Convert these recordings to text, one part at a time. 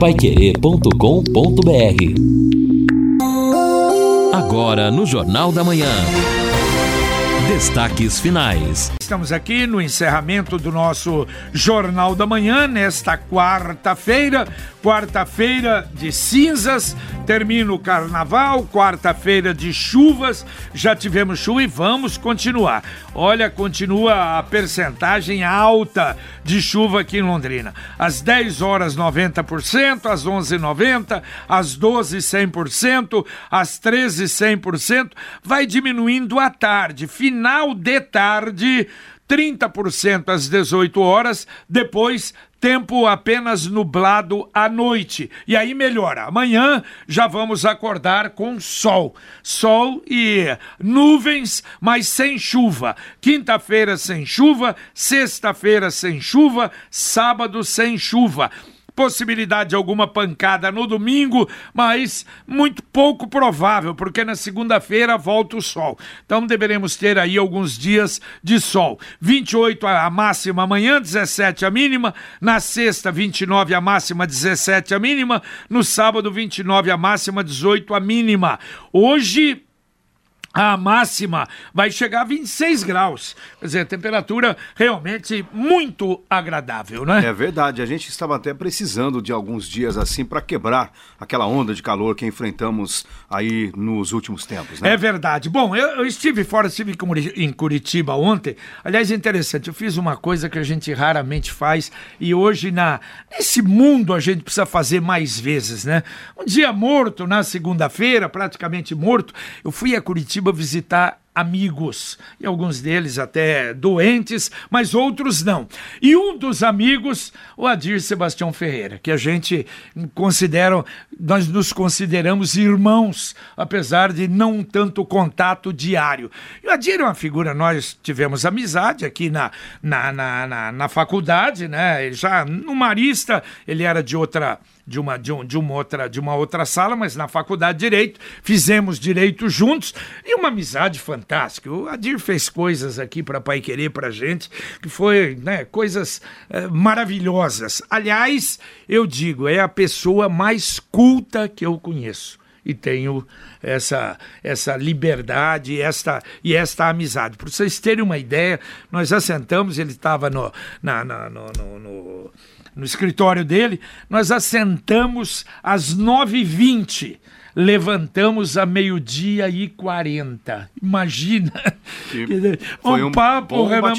Paiquerê.com.br Agora no Jornal da Manhã. Destaques finais. Estamos aqui no encerramento do nosso Jornal da Manhã, nesta quarta-feira, quarta-feira de cinzas, termina o carnaval, quarta-feira de chuvas, já tivemos chuva e vamos continuar. Olha, continua a percentagem alta de chuva aqui em Londrina. Às 10 horas 90%, às 11 90, às 12 100%, às 13 100%, vai diminuindo à tarde, final de tarde 30% às 18 horas, depois tempo apenas nublado à noite. E aí melhora. Amanhã já vamos acordar com sol. Sol e nuvens, mas sem chuva. Quinta-feira sem chuva, sexta-feira sem chuva, sábado sem chuva possibilidade de alguma pancada no domingo, mas muito pouco provável, porque na segunda-feira volta o sol. Então deveremos ter aí alguns dias de sol. 28 a máxima amanhã, 17 a mínima, na sexta 29 a máxima, 17 a mínima, no sábado 29 a máxima, 18 a mínima. Hoje a máxima vai chegar a 26 graus. Quer dizer, temperatura realmente muito agradável, né? É verdade. A gente estava até precisando de alguns dias assim para quebrar aquela onda de calor que enfrentamos aí nos últimos tempos, né? É verdade. Bom, eu, eu estive fora, estive em Curitiba ontem. Aliás, interessante, eu fiz uma coisa que a gente raramente faz e hoje na nesse mundo a gente precisa fazer mais vezes, né? Um dia morto, na segunda-feira, praticamente morto, eu fui a Curitiba Curitiba visitar amigos, e alguns deles até doentes, mas outros não. E um dos amigos, o Adir Sebastião Ferreira, que a gente considera, nós nos consideramos irmãos, apesar de não tanto contato diário. E o Adir é uma figura, nós tivemos amizade aqui na, na, na, na, na faculdade, né? Já no Marista, ele era de outra de uma, de, um, de, uma outra, de uma outra sala, mas na faculdade de Direito, fizemos Direito juntos e uma amizade fantástica. O Adir fez coisas aqui para Pai Querer para gente, que foi né, coisas é, maravilhosas. Aliás, eu digo, é a pessoa mais culta que eu conheço e tenho essa, essa liberdade esta, e esta amizade. Para vocês terem uma ideia, nós assentamos, ele estava no, na, na, no, no, no no escritório dele, nós assentamos às 9h20 levantamos a meio-dia e 40. Imagina. Foi um, um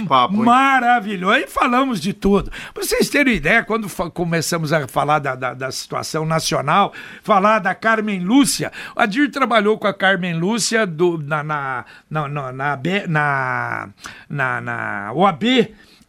papo maravilhoso. E falamos de tudo. Pra vocês terem ideia, quando começamos a falar da, da, da, situação nacional, falar da Carmen Lúcia, o Adir trabalhou com a Carmen Lúcia do, na, na, na, na, na, na, na, na OAB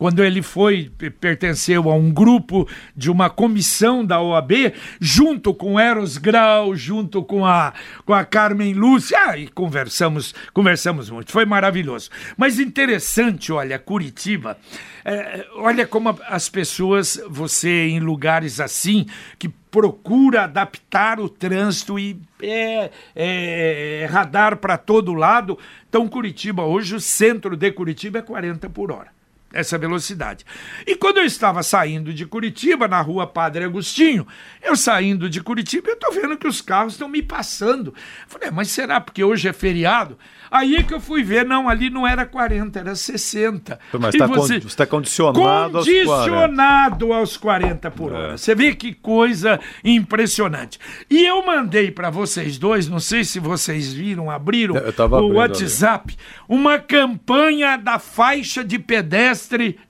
quando ele foi, pertenceu a um grupo de uma comissão da OAB, junto com Eros Grau, junto com a, com a Carmen Lúcia, ah, e conversamos, conversamos muito, foi maravilhoso. Mas interessante, olha, Curitiba, é, olha como as pessoas, você em lugares assim, que procura adaptar o trânsito e é, é, é radar para todo lado. Então, Curitiba, hoje o centro de Curitiba é 40 por hora essa velocidade. E quando eu estava saindo de Curitiba, na rua Padre Agostinho, eu saindo de Curitiba, eu estou vendo que os carros estão me passando. Falei, mas será porque hoje é feriado? Aí é que eu fui ver, não, ali não era 40, era 60. Mas está você está condicionado, condicionado aos 40, aos 40 por hora. É. Você vê que coisa impressionante. E eu mandei para vocês dois, não sei se vocês viram, abriram o WhatsApp, ali. uma campanha da faixa de pedestre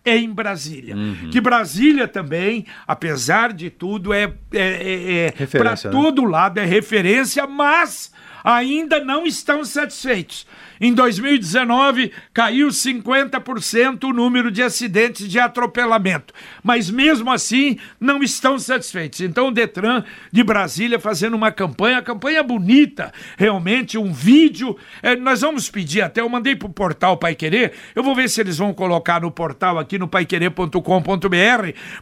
em Brasília. Uhum. Que Brasília também, apesar de tudo, é, é, é, é para né? todo lado, é referência, mas ainda não estão satisfeitos. Em 2019, caiu 50% o número de acidentes de atropelamento. Mas mesmo assim, não estão satisfeitos. Então, o Detran de Brasília fazendo uma campanha, campanha bonita, realmente, um vídeo. É, nós vamos pedir até, eu mandei para o portal Pai Querer, eu vou ver se eles vão colocar no portal aqui no paiquerer.com.br,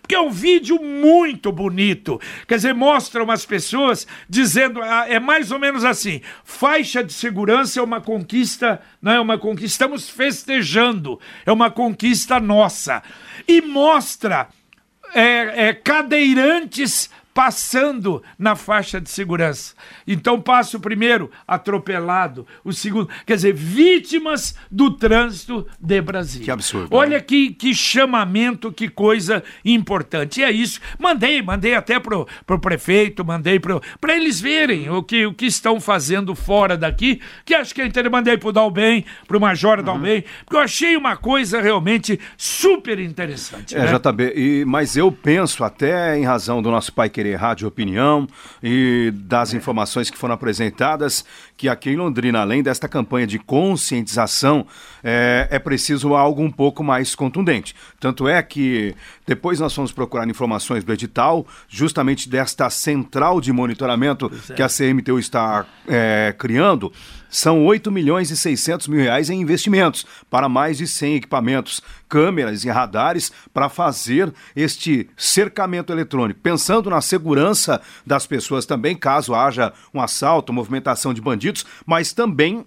porque é um vídeo muito bonito. Quer dizer, mostra umas pessoas dizendo, ah, é mais ou menos assim: faixa de segurança é uma conquista não é uma conquista, estamos festejando, é uma conquista nossa. E mostra é, é, cadeirantes passando na faixa de segurança. Então passa o primeiro atropelado, o segundo, quer dizer, vítimas do trânsito de Brasília. Que absurdo. Olha né? que, que chamamento, que coisa importante. E é isso. Mandei, mandei até pro, pro prefeito, mandei pro para eles verem o que, o que estão fazendo fora daqui, que acho que é interessante. Mandei pro Dalben, pro Major uhum. Dalben, porque eu achei uma coisa realmente super interessante. É, né? JB, e, mas eu penso, até em razão do nosso Pai Querer Rádio Opinião e das informações que foram apresentadas, que aqui em Londrina, além desta campanha de conscientização, é, é preciso algo um pouco mais contundente. Tanto é que depois nós fomos procurar informações do edital, justamente desta central de monitoramento é. que a CMTU está é, criando, são 8 milhões e 600 mil reais em investimentos para mais de 100 equipamentos, câmeras e radares para fazer este cercamento eletrônico, pensando na segurança das pessoas também, caso haja um assalto, movimentação de bandidos, mas também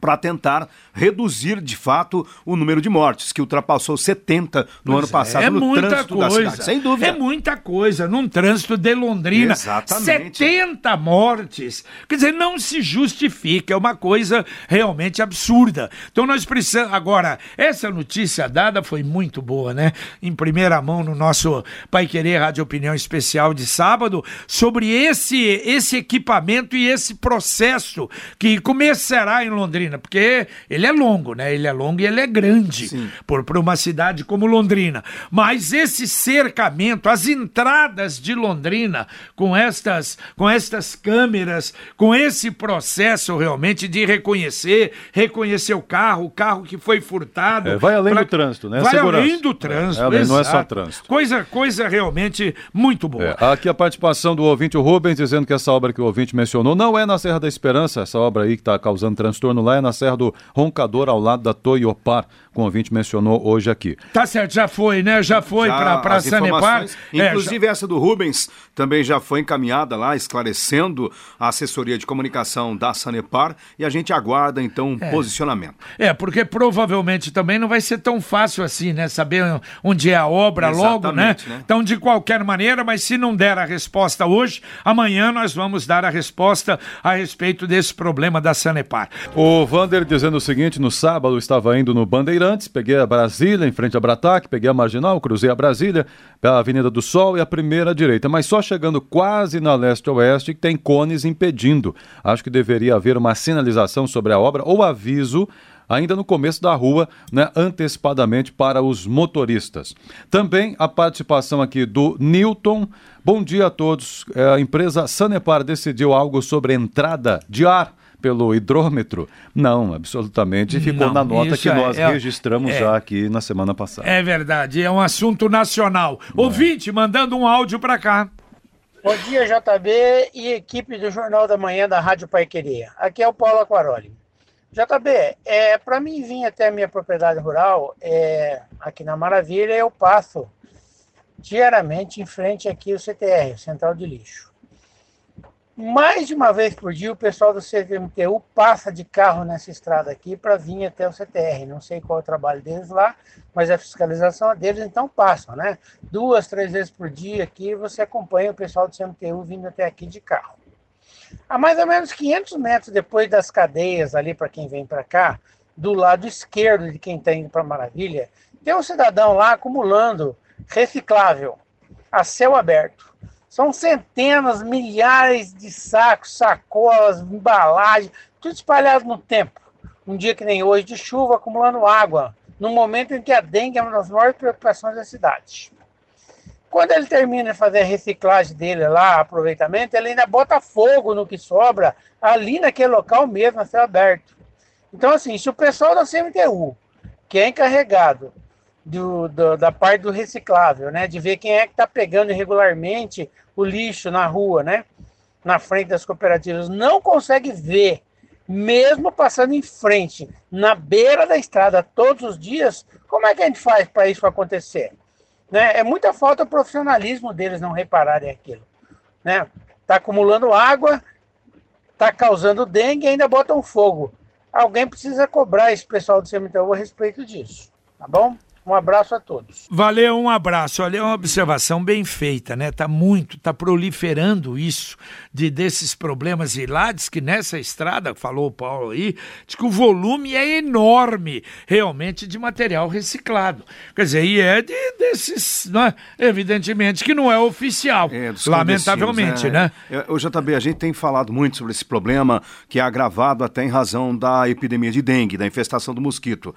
para tentar reduzir de fato o número de mortes, que ultrapassou 70 no pois ano passado é, é no trânsito coisa, da cidade. Sem dúvida. É muita coisa. Num trânsito de Londrina, Exatamente. 70 mortes. Quer dizer, não se justifica. É uma coisa realmente absurda. Então nós precisamos. Agora, essa notícia dada foi muito boa, né? Em primeira mão no nosso Pai Querer Rádio Opinião Especial de sábado, sobre esse, esse equipamento e esse processo que começará em Londrina, porque ele é longo, né? Ele é longo e ele é grande por, por uma cidade como Londrina. Mas esse cercamento, as entradas de Londrina com estas, com estas câmeras, com esse processo realmente de reconhecer, reconhecer o carro, o carro que foi furtado. É, vai além pra... do trânsito, né? Vai Segurança. além do trânsito. É, além, não é só trânsito. Coisa, coisa realmente muito boa. É, aqui a participação do ouvinte Rubens dizendo que essa obra que o ouvinte mencionou não é na Serra da Esperança, essa obra aí que está causando transtorno lá é na Serra do Roncador, ao lado da Toyopar, como o ouvinte mencionou hoje aqui. Tá certo, já foi, né? Já foi para as Sanepar. informações, É, Inclusive essa do Rubens também já foi encaminhada lá, esclarecendo a assessoria de comunicação da Sanepar e a gente aguarda então um posicionamento. É, porque provavelmente também não vai ser tão fácil assim, né? Saber onde é a obra logo, né? Exatamente, né? Então, de qualquer maneira, mas se não der a resposta hoje, amanhã nós vamos dar a resposta a respeito desse problema da Sanepar. O Vander dizendo o seguinte: no sábado estava indo no Bandeirantes, peguei a Brasília em frente a Brataque, peguei a Marginal, cruzei a Brasília, pela Avenida do Sol e a primeira direita, mas só chegando quase na leste-oeste que tem cones impedindo. Acho que deveria haver uma sinalização sobre a obra ou aviso ainda no começo da rua, né, antecipadamente para os motoristas. Também a participação aqui do Newton. Bom dia a todos. É, A empresa Sanepar decidiu algo sobre entrada de ar pelo hidrômetro? Não, absolutamente. Ficou Não, na nota que é- nós é- registramos é. já aqui na semana passada. É verdade, é um assunto nacional. Ouvinte, mandando um áudio para cá. Bom dia, JB e equipe do Jornal da Manhã da Rádio Pai Querer. Aqui é o Paulo Aquaroli. JB, é, para mim vir até a minha propriedade rural, é, aqui na Maravilha, eu passo diariamente em frente aqui o CTR, o Central de Lixo. Mais de uma vez por dia, o pessoal do CMTU passa de carro nessa estrada aqui para vir até o CTR. Não sei qual é o trabalho deles lá, mas a fiscalização é deles, então passam, né? Duas, três vezes por dia aqui você acompanha o pessoal do CMTU vindo até aqui de carro. A mais ou menos 500 metros depois das cadeias ali para quem vem para cá, do lado esquerdo de quem está indo para Maravilha, tem um cidadão lá acumulando reciclável a céu aberto. São centenas, milhares de sacos, sacolas, embalagens, tudo espalhado no tempo. Um dia que nem hoje de chuva, acumulando água, no momento em que a dengue é uma das maiores preocupações da cidade. Quando ele termina de fazer a reciclagem dele lá, aproveitamento, ele ainda bota fogo no que sobra ali naquele local mesmo, a céu aberto. Então, assim, se o pessoal da CMTU, que é encarregado do, do- da parte do reciclável, né, de ver quem é que está pegando irregularmente o lixo na rua, né, na frente das cooperativas, não consegue ver, mesmo passando em frente, na beira da estrada todos os dias, como é que a gente faz para isso acontecer? Né? É muita falta de profissionalismo deles não repararem aquilo. Né? Tá acumulando água, tá causando dengue e ainda botam fogo. Alguém precisa cobrar esse pessoal do cemitério a respeito disso, tá bom? Um abraço a todos. Valeu, um abraço. Olha, é uma observação bem feita, né? Tá muito, tá proliferando isso de desses problemas e lá diz que nessa estrada, falou o Paulo aí, diz que o volume é enorme, realmente, de material reciclado. Quer dizer, e é de, desses, né? evidentemente que não é oficial, É, lamentavelmente, né? É, O JB, a gente tem falado muito sobre esse problema que é agravado até em razão da epidemia de dengue, da infestação do mosquito.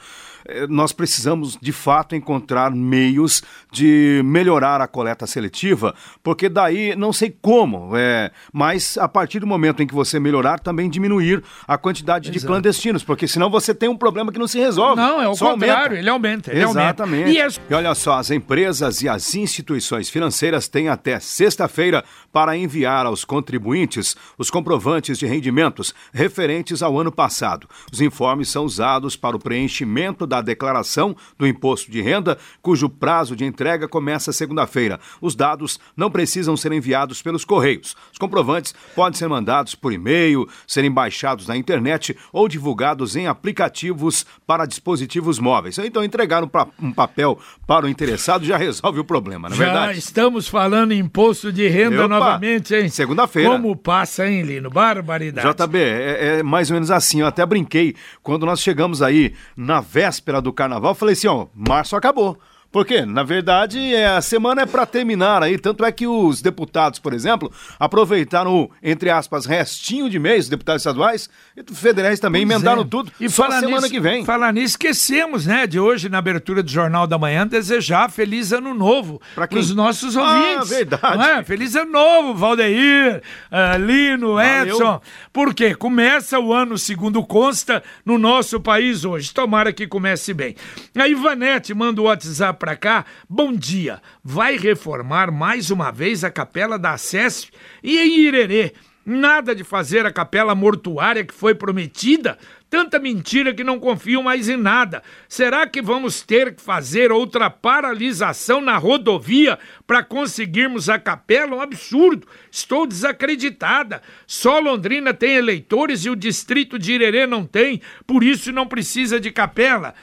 É, Nós precisamos, de fato, encontrar meios de melhorar a coleta seletiva, porque daí, não sei como, é, mas a partir do momento em que você melhorar, também diminuir a quantidade de Exato. clandestinos, porque senão você tem um problema que não se resolve. Não, é o só contrário, aumenta. ele aumenta, ele aumenta. Exatamente. E as E olha só, as empresas e as instituições financeiras têm até sexta-feira para enviar aos contribuintes os comprovantes de rendimentos referentes ao ano passado. Os informes são usados para o preenchimento da declaração do imposto de renda, cujo prazo de entrega começa segunda-feira. Os dados não precisam ser enviados pelos correios. Os comprovantes podem ser mandados por e-mail, serem baixados na internet ou divulgados em aplicativos para dispositivos móveis. Então, entregar um, um papel para o interessado já resolve o problema, não é Já verdade? estamos falando em imposto de renda Opa, novamente, hein? segunda-feira. Como passa, hein, Lino? Barbaridade. JB, é, é mais ou menos assim. Eu até brinquei quando nós chegamos aí na véspera do carnaval. Falei assim: ó, março acabou. Por quê? Na verdade, é, a semana é para terminar aí. Tanto é que os deputados, por exemplo, aproveitaram o, entre aspas, restinho de mês, os deputados estaduais e federais também, Pois emendaram é. tudo. E só semana nisso- que vem. Falar nisso, esquecemos, né, de hoje, na abertura do Jornal da Manhã, desejar feliz ano novo quem? os nossos Ah, ouvintes. verdade. Não é? Feliz ano novo, Valdeir, ah, Lino, Valeu. Edson. Por quê? Começa o ano, segundo consta, no nosso país hoje. Tomara que comece bem. A Ivanete manda o WhatsApp pra cá. Bom dia. Vai reformar mais uma vez a capela da SESP e em Irerê. Nada de fazer a capela mortuária que foi prometida. Tanta mentira que não confio mais em nada. Será que vamos ter que fazer outra paralisação na rodovia para conseguirmos a capela? Um absurdo. Estou desacreditada. Só Londrina tem eleitores e o distrito de Irerê não tem, por isso não precisa de capela.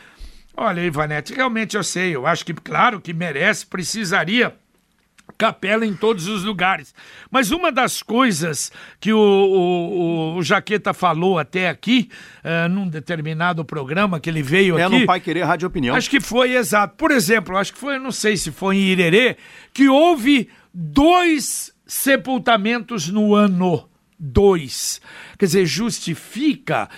Olha, Ivanete, realmente eu sei. Eu acho que, claro, que merece, precisaria capela em todos os lugares. Mas uma das coisas que o, o, o Jaqueta falou até aqui, eh, num determinado programa que ele veio É aqui. no Pai Querer Rádio Opinião. Acho que foi exato. Por exemplo, acho que foi, não sei se foi em Irerê, que houve dois sepultamentos no ano. Dois. Quer dizer, justifica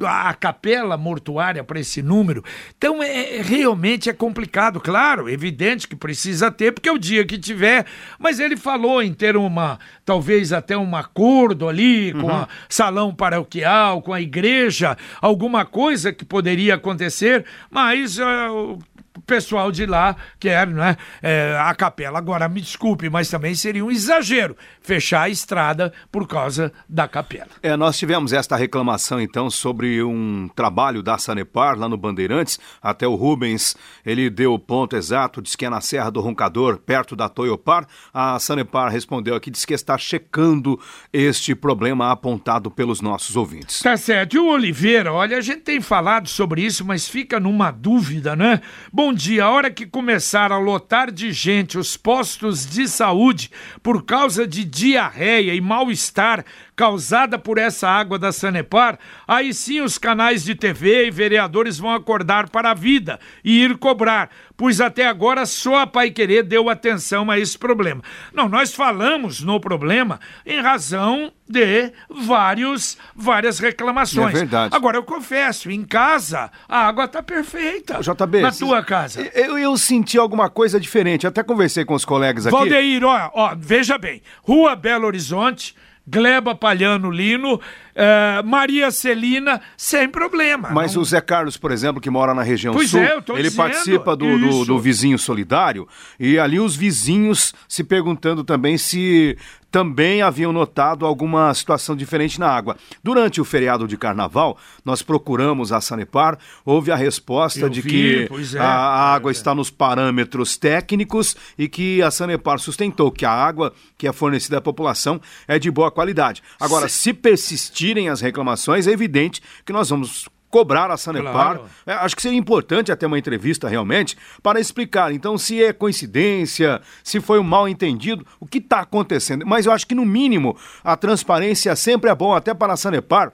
a capela mortuária para esse número. Então, é, é- realmente é complicado, claro, evidente que precisa ter, porque é o dia que tiver, mas ele falou em ter uma, talvez até um acordo ali com a salão paroquial, com a igreja, alguma coisa que poderia acontecer, mas o pessoal de lá quer né, é, a capela. Agora, me desculpe, mas também seria um exagero fechar a estrada por causa da capela. É, nós tivemos esta reclamação então sobre um trabalho da Sanepar lá no Bandeirantes. Até o Rubens, ele deu o ponto exato, diz que é na Serra do Roncador, perto da Toyopar. A Sanepar respondeu aqui, diz que está checando este problema apontado pelos nossos ouvintes. Tá certo. E o Oliveira, olha, a gente tem falado sobre isso, mas fica numa dúvida, né? Bom dia, a hora que começar a lotar de gente os postos de saúde por causa de diarreia e mal-estar causada por essa água da Sanepar, aí sim os canais de TV e vereadores vão acordar para a vida e ir cobrar, pois até agora só a Pai Querer deu atenção a esse problema. Não, nós falamos no problema em razão de vários, várias reclamações. É verdade. Agora, eu confesso, em casa, a água tá perfeita. JB, Na tua casa. Eu, eu senti alguma coisa diferente. Até conversei com os colegas aqui. Valdeir, ó, ó, veja bem. Rua Belo Horizonte, Gleba Palhano Lino, eh, Maria Celina, sem problema. Mas Não- o Zé Carlos, por exemplo, que mora na região Pois sul, é, eu tô ele dizendo, participa do, do, do vizinho solidário e ali os vizinhos se perguntando também se também haviam notado alguma situação diferente na água. Durante o feriado de carnaval, nós procuramos a Sanepar, houve a resposta Eu de vi, que é. a, a água está nos parâmetros técnicos e que a Sanepar sustentou que a água que é fornecida à população é de boa qualidade. Agora, se persistirem as reclamações, é evidente que nós vamos cobrar a Sanepar. Claro. É, acho que seria importante até uma entrevista realmente para explicar. Então, se é coincidência, se foi um mal entendido, o que está acontecendo. Mas eu acho que, no mínimo, a transparência sempre é bom, até para a Sanepar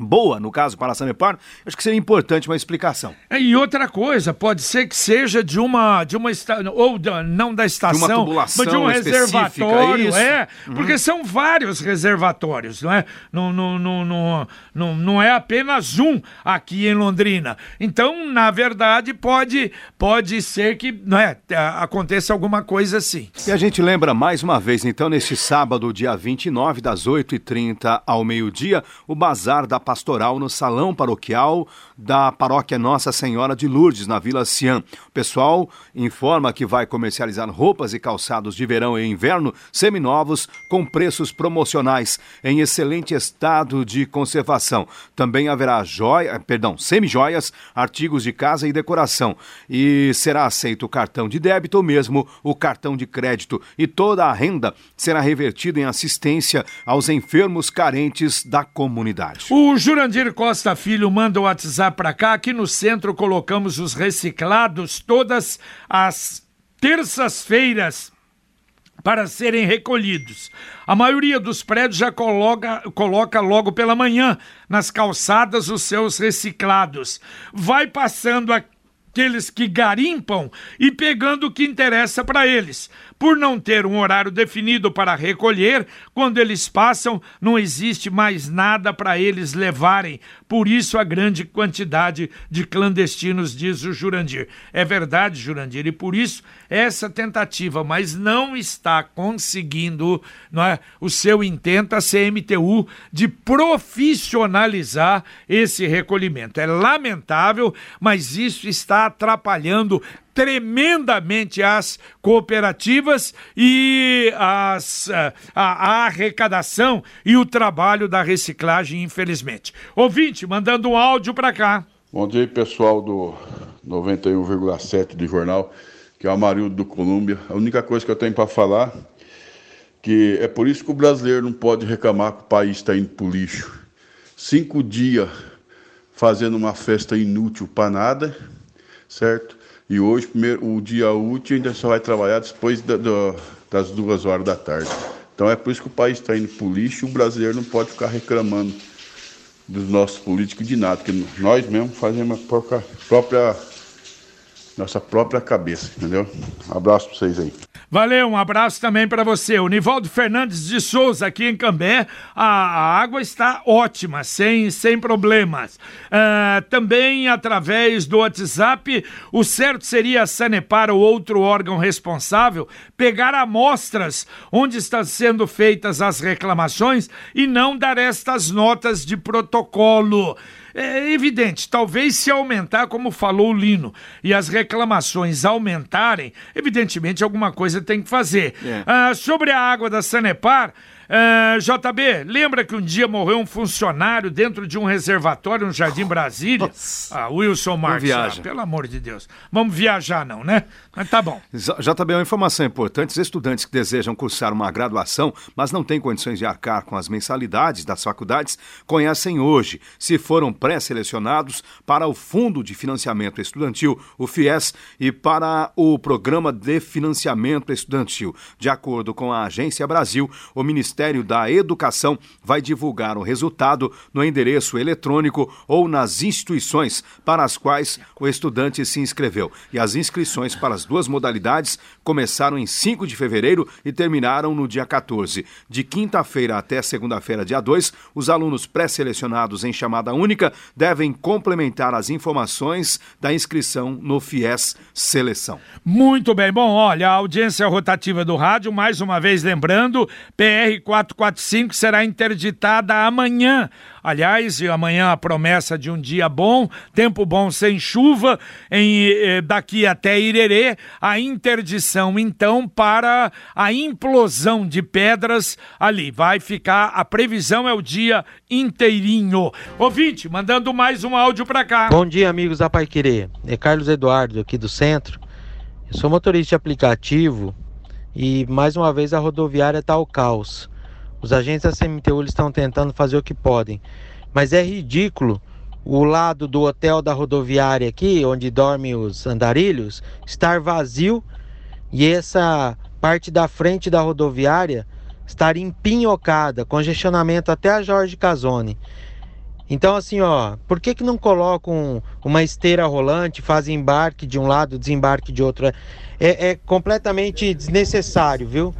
boa, no caso para a Sanepar, acho que seria importante uma explicação. É, E outra coisa, pode ser que seja de uma de uma ou da- não da estação, tubulação mas de um específica, reservatório, isso. é, porque são vários reservatórios, não é? Não, não, não, não, não, não é apenas um aqui em Londrina. Então, na verdade, pode pode ser que, não é, aconteça alguma coisa assim. E a gente lembra mais uma vez, então, neste sábado, dia 29, das 8h30 ao meio-dia, o Bazar da Pastoral no Salão Paroquial da Paróquia Nossa Senhora de Lourdes, na Vila Cian. O pessoal informa que vai comercializar roupas e calçados de verão e inverno seminovos com preços promocionais em excelente estado de conservação. Também haverá joia, perdão, semijoias, artigos de casa e decoração. E será aceito o cartão de débito ou mesmo o cartão de crédito. E toda a renda será revertida em assistência aos enfermos carentes da comunidade. O Jurandir Costa Filho manda o WhatsApp para cá. Aqui no centro colocamos os reciclados todas as terças-feiras para serem recolhidos. A maioria dos prédios já coloca, coloca logo pela manhã nas calçadas os seus reciclados. Vai passando aqueles que garimpam e pegando o que interessa para eles. Por não ter um horário definido para recolher, quando eles passam, não existe mais nada para eles levarem. Por isso a grande quantidade de clandestinos, diz o Jurandir. É verdade, Jurandir, e por isso essa tentativa, mas não está conseguindo não é, o seu intento, a CMTU, de profissionalizar esse recolhimento. É lamentável, mas isso está atrapalhando tremendamente as cooperativas e as, a, a arrecadação e o trabalho da reciclagem, infelizmente. Ouvinte, mandando um áudio para cá. Bom dia pessoal do 91,7 do jornal, que é o Amarildo do Colômbia. A única coisa que eu tenho para falar que é por isso que o brasileiro não pode reclamar que o país está indo para o lixo. Cinco dias fazendo uma festa inútil para nada, certo? E hoje, primeiro, o dia útil ainda só vai trabalhar depois da- do- das duas horas da tarde. Então é por isso que o país está indo para o lixo e o brasileiro não pode ficar reclamando dos nossos políticos de nada, porque nós mesmos fazemos a própria, própria- nossa própria cabeça, entendeu? Um abraço para vocês aí. Valeu, um abraço também para você. O Nivaldo Fernandes de Souza, aqui em Cambé, a, a água está ótima, sem, sem problemas. Ah, também através do WhatsApp, o certo seria a Sanepar ou outro órgão responsável pegar amostras onde estão sendo feitas as reclamações e não dar estas notas de protocolo. É evidente, talvez se aumentar, como falou o Lino, e as reclamações aumentarem, evidentemente alguma coisa tem que fazer. É. Ah, sobre a água da Sanepar, ah, JB, lembra que um dia morreu um funcionário dentro de um reservatório no Jardim Brasília? Ah, Wilson Marques, ah, pelo amor de Deus. Vamos viajar não, né? Mas tá bom. JB, uma informação importante: os estudantes que desejam cursar uma graduação, mas não têm condições de arcar com as mensalidades das faculdades, conhecem hoje, se foram pré-selecionados para o Fundo de Financiamento Estudantil, o FIES, e para o Programa de Financiamento Estudantil. De acordo com a Agência Brasil, o Ministério da Educação vai divulgar o resultado no endereço eletrônico ou nas instituições para as quais o estudante se inscreveu. E as inscrições para as duas modalidades começaram em 5 de fevereiro e terminaram no dia 14. De quinta-feira até segunda-feira, dia 2, os alunos pré-selecionados em chamada única devem complementar as informações da inscrição no FIES Seleção. Muito bem. Bom, olha, a audiência rotativa do rádio, mais uma vez lembrando, PR 445 será interditada amanhã. Aliás, e amanhã a promessa de um dia bom, tempo bom sem chuva, em, eh, daqui até Irerê, a interdição então para a implosão de pedras ali. Vai ficar, a previsão é o dia inteirinho. Ouvinte, mandando mais um áudio para cá. Bom dia, amigos da Pai Querer. É Carlos Eduardo, aqui do centro. Eu sou motorista de aplicativo e mais uma vez a rodoviária está ao caos. Os agentes da CMTU estão tentando fazer o que podem, mas é ridículo o lado do hotel da rodoviária aqui, onde dormem os andarilhos, estar vazio e essa parte da frente da rodoviária estar empinhocada, congestionamento até a Jorge Casone. Então, assim, ó, por que, que não colocam uma esteira rolante, fazem embarque de um lado, desembarque de outro? É, é completamente desnecessário, viu?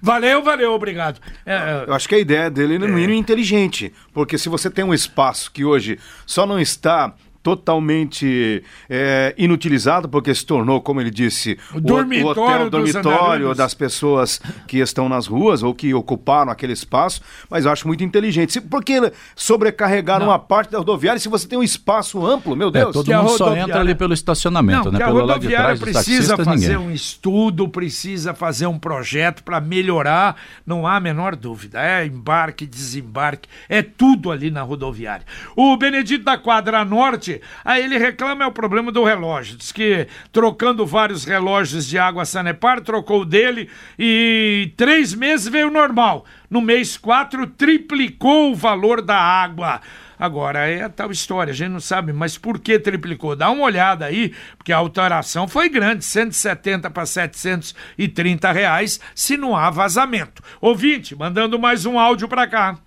Valeu, valeu, obrigado. É, Eu acho que a ideia dele é no mínimo inteligente, porque se você tem um espaço que hoje só não está totalmente é, inutilizado, porque se tornou, como ele disse, O dormitório o hotel dos dormitório das pessoas que estão nas ruas ou que ocuparam aquele espaço, mas eu acho muito inteligente. Se- Por que sobrecarregar uma parte da rodoviária se você tem um espaço amplo, meu É, Deus? todo Que mundo só entra ali pelo estacionamento, Não, né? que a Pelo lado de rodoviária trás precisa taxistas, fazer ninguém. um estudo, precisa fazer um projeto para melhorar, não há a menor dúvida. É embarque, desembarque, é tudo ali na rodoviária. O Benedito da Quadra Norte, aí ele reclama é o problema do relógio. Diz que trocando vários relógios de água Sanepar, trocou o dele e três meses veio normal. No mês quatro, triplicou o valor da água. Agora, é tal história, a gente não sabe, mas por que triplicou? Dá uma olhada aí, porque a alteração foi grande, 170 para 730 reais, se não há vazamento. Ouvinte, mandando mais um áudio para cá.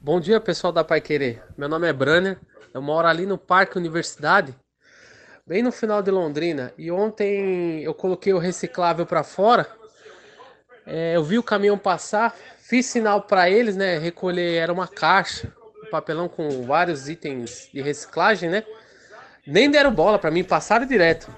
Bom dia, pessoal da Pai Querer. Meu nome é Branner, eu moro ali no Parque Universidade, bem no final de Londrina. E ontem eu coloquei o reciclável para fora. É, eu vi o caminhão passar, fiz sinal para eles, né? Recolher era uma caixa, um papelão com vários itens de reciclagem, né? Nem deram bola para mim, passaram direto.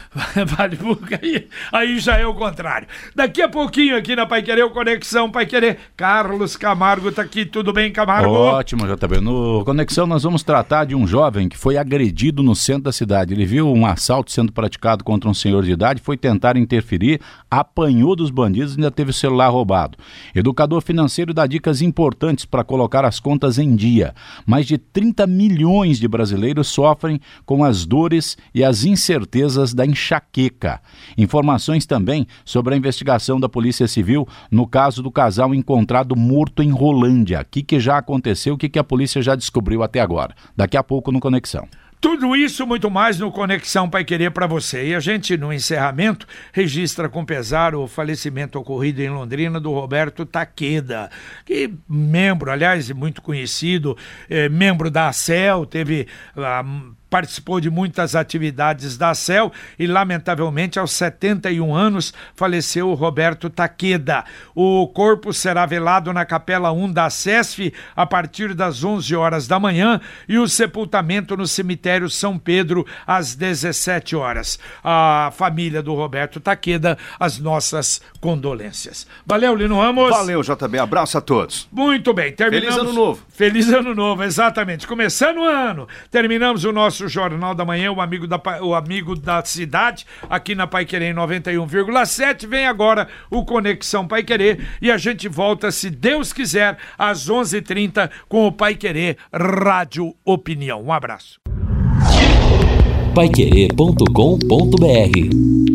Vale aí, aí já é o contrário. Daqui a pouquinho aqui na Pai Querer, o Conexão Pai Querer, Carlos Camargo tá aqui, tudo bem, Camargo? Ótimo, JB. No Conexão nós vamos tratar de um jovem que foi agredido no centro da cidade. Ele viu um assalto sendo praticado contra um senhor de idade, foi tentar interferir, apanhou dos bandidos e ainda teve o celular roubado. Educador financeiro dá dicas importantes para colocar as contas em dia. Mais de 30 milhões de brasileiros sofrem com as dores e as incertezas da enxaqueca. Informações também sobre a investigação da Polícia Civil no caso do casal encontrado morto em Rolândia. O que, que já aconteceu, o que, que a polícia já descobriu até agora. Daqui a pouco no Conexão. Tudo isso muito mais no Conexão Pai Querer para você. E a gente, no encerramento, registra com pesar o falecimento ocorrido em Londrina do Roberto Taqueda, que membro, aliás, muito conhecido, eh, membro da ACEL, teve. ah, participou de muitas atividades da CEL e, lamentavelmente, aos 71 anos, faleceu o Roberto Taqueda. O corpo será velado na Capela 1 da SESF a partir das 11 horas da manhã e o sepultamento no cemitério São Pedro às 17 horas. A família do Roberto Taqueda, as nossas condolências. Valeu, Lino Ramos. Valeu, JB. Abraço a todos. Muito bem, terminamos. Feliz ano novo. Feliz ano novo, exatamente. Começando o ano, terminamos o nosso Jornal da Manhã, o amigo da, o amigo da cidade, aqui na Pai Querer em 91,7. Vem agora o Conexão Pai Querer e a gente volta, se Deus quiser, às 11h30 com o Pai Querer Rádio Opinião. Um abraço. Paiquerê.com.br